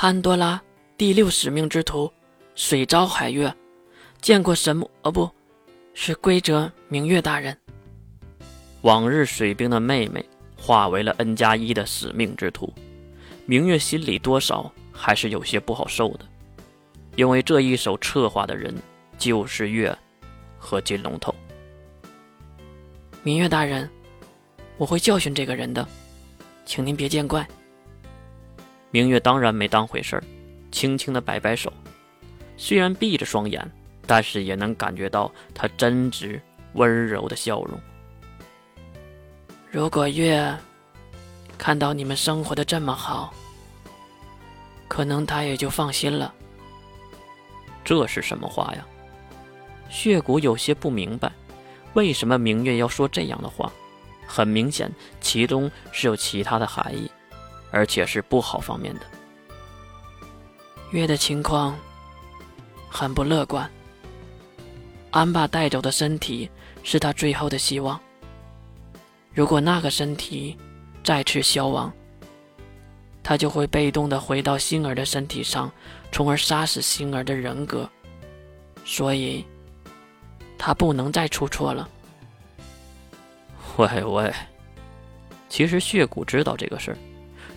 潘多拉第六使命之徒，水昭海月，见过神母？哦，不是规则明月大人。往日水兵的妹妹化为了 N 加一的使命之徒，明月心里多少还是有些不好受的，因为这一手策划的人就是月和金龙头。明月大人，我会教训这个人的，请您别见怪。明月当然没当回事儿，轻轻的摆摆手，虽然闭着双眼，但是也能感觉到他真挚温柔的笑容。如果月看到你们生活的这么好，可能他也就放心了。这是什么话呀？血骨有些不明白，为什么明月要说这样的话？很明显，其中是有其他的含义。而且是不好方面的。月的情况很不乐观。安爸带走的身体是他最后的希望。如果那个身体再次消亡，他就会被动的回到星儿的身体上，从而杀死星儿的人格。所以，他不能再出错了。喂喂，其实血骨知道这个事儿。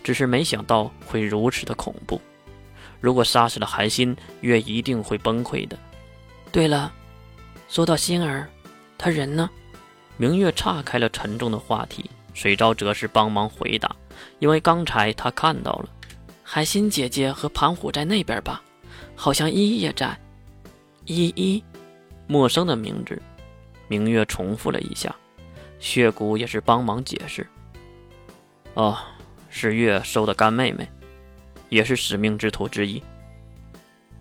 只是没想到会如此的恐怖。如果杀死了韩心，月一定会崩溃的。对了，说到心儿，他人呢？明月岔开了沉重的话题，水昭则是帮忙回答，因为刚才他看到了海心姐姐和盘虎在那边吧？好像依依也在。依依，陌生的名字。明月重复了一下，血骨也是帮忙解释。哦。是月收的干妹妹，也是使命之徒之一。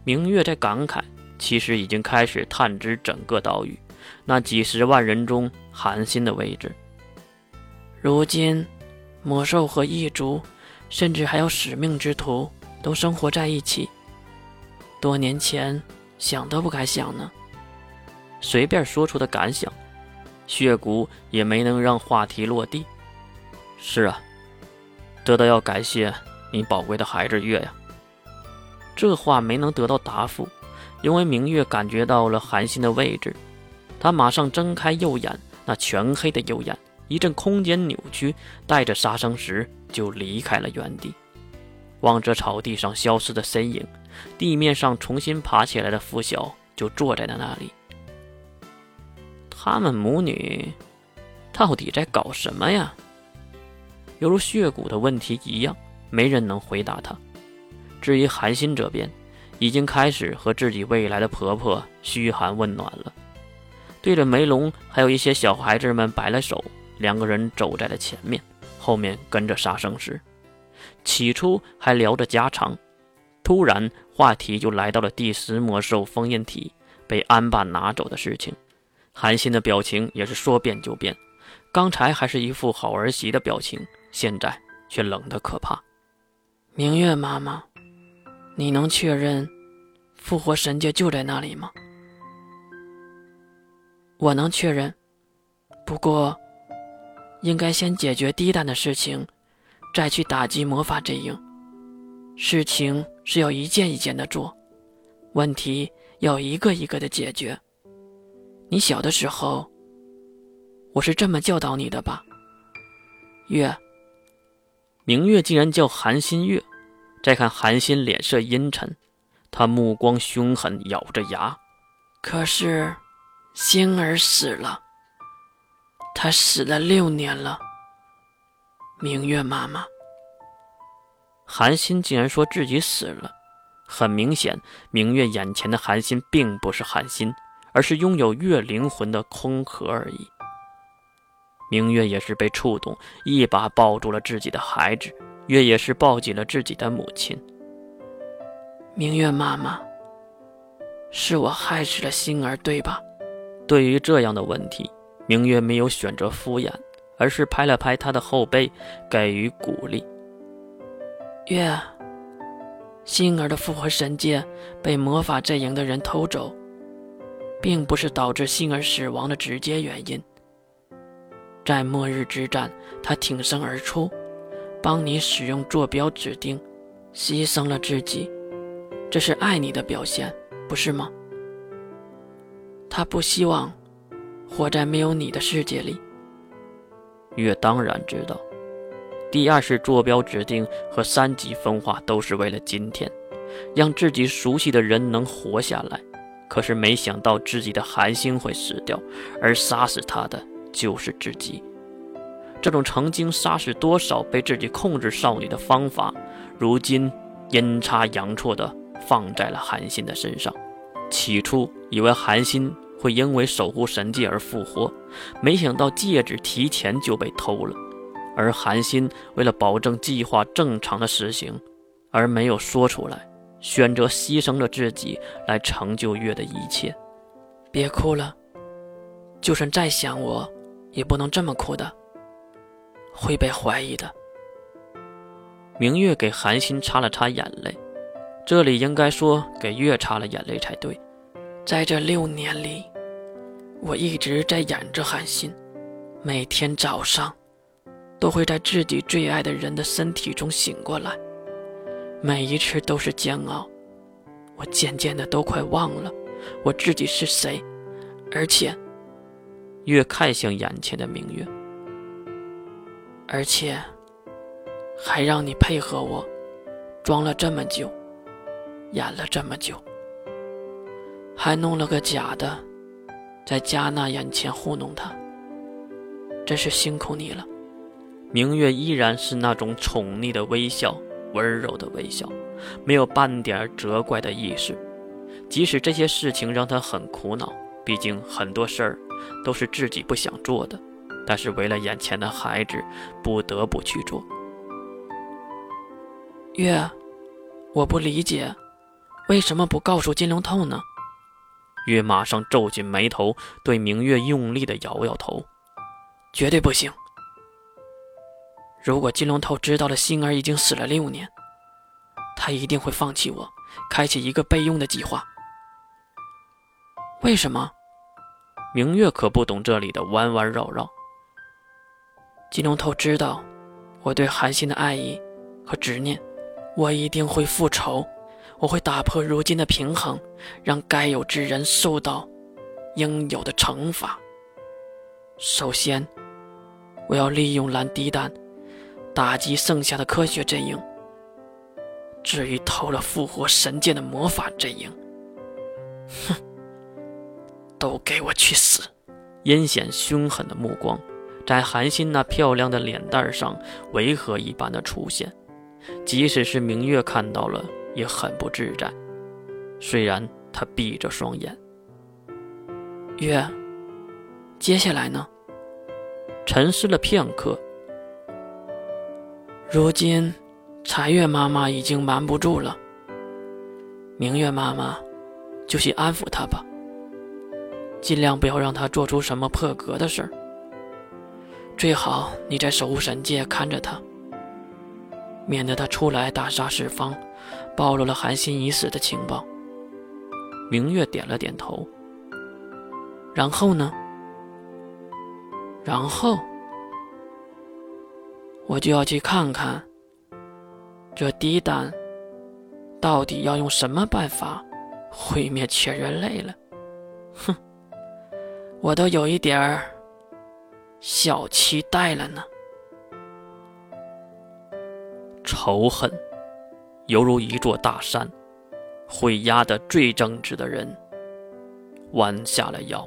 明月在感慨，其实已经开始探知整个岛屿那几十万人中寒心的位置。如今，魔兽和异族，甚至还有使命之徒，都生活在一起。多年前想都不敢想呢。随便说出的感想，血骨也没能让话题落地。是啊。这都要感谢你宝贵的孩子月呀。这话没能得到答复，因为明月感觉到了韩信的位置，他马上睁开右眼，那全黑的右眼，一阵空间扭曲，带着杀生石就离开了原地。望着草地上消失的身影，地面上重新爬起来的拂晓就坐在了那里。他们母女到底在搞什么呀？犹如血骨的问题一样，没人能回答他。至于韩心这边，已经开始和自己未来的婆婆嘘寒问暖了，对着梅龙还有一些小孩子们摆了手，两个人走在了前面，后面跟着杀生石。起初还聊着家常，突然话题就来到了第十魔兽封印体被安爸拿走的事情。韩信的表情也是说变就变，刚才还是一副好儿媳的表情。现在却冷得可怕。明月妈妈，你能确认复活神界就在那里吗？我能确认，不过应该先解决低蛋的事情，再去打击魔法阵营。事情是要一件一件的做，问题要一个一个的解决。你小的时候，我是这么教导你的吧，月。明月竟然叫韩新月，再看韩新脸色阴沉，他目光凶狠，咬着牙。可是，星儿死了，他死了六年了。明月妈妈，韩新竟然说自己死了，很明显，明月眼前的韩新并不是韩新，而是拥有月灵魂的空壳而已。明月也是被触动，一把抱住了自己的孩子，月也是抱紧了自己的母亲。明月妈妈，是我害死了星儿，对吧？对于这样的问题，明月没有选择敷衍，而是拍了拍他的后背，给予鼓励。月，星儿的复活神剑被魔法阵营的人偷走，并不是导致星儿死亡的直接原因。在末日之战，他挺身而出，帮你使用坐标指定，牺牲了自己，这是爱你的表现，不是吗？他不希望活在没有你的世界里。月当然知道，第二世坐标指定和三级分化都是为了今天，让自己熟悉的人能活下来。可是没想到自己的寒心会死掉，而杀死他的就是自己。这种曾经杀死多少被自己控制少女的方法，如今阴差阳错的放在了韩信的身上。起初以为韩信会因为守护神界而复活，没想到戒指提前就被偷了。而韩信为了保证计划正常的实行，而没有说出来。选择牺牲了自己来成就月的一切。别哭了，就算再想我，也不能这么哭的，会被怀疑的。明月给韩信擦了擦眼泪，这里应该说给月擦了眼泪才对。在这六年里，我一直在演着韩信，每天早上都会在自己最爱的人的身体中醒过来。每一次都是煎熬，我渐渐的都快忘了我自己是谁，而且，越看向眼前的明月，而且，还让你配合我，装了这么久，演了这么久，还弄了个假的，在加纳眼前糊弄他，真是辛苦你了。明月依然是那种宠溺的微笑。温柔的微笑，没有半点责怪的意识。即使这些事情让他很苦恼，毕竟很多事儿都是自己不想做的，但是为了眼前的孩子，不得不去做。月，我不理解，为什么不告诉金龙透呢？月马上皱紧眉头，对明月用力的摇摇头：“绝对不行。”如果金龙头知道了星儿已经死了六年，他一定会放弃我，开启一个备用的计划。为什么？明月可不懂这里的弯弯绕绕。金龙头知道我对韩信的爱意和执念，我一定会复仇，我会打破如今的平衡，让该有之人受到应有的惩罚。首先，我要利用蓝滴丹。打击剩下的科学阵营。至于偷了复活神剑的魔法阵营，哼，都给我去死！阴险凶狠的目光在韩信那漂亮的脸蛋上违和一般的出现，即使是明月看到了也很不自在。虽然他闭着双眼。月，接下来呢？沉思了片刻。如今，残月妈妈已经瞒不住了。明月妈妈，就去安抚她吧，尽量不要让他做出什么破格的事儿。最好你在守护神界看着他，免得他出来大杀四方，暴露了韩信已死的情报。明月点了点头。然后呢？然后。我就要去看看，这低蛋到底要用什么办法毁灭全人类了？哼，我都有一点儿小期待了呢。仇恨犹如一座大山，会压得最正直的人弯下了腰。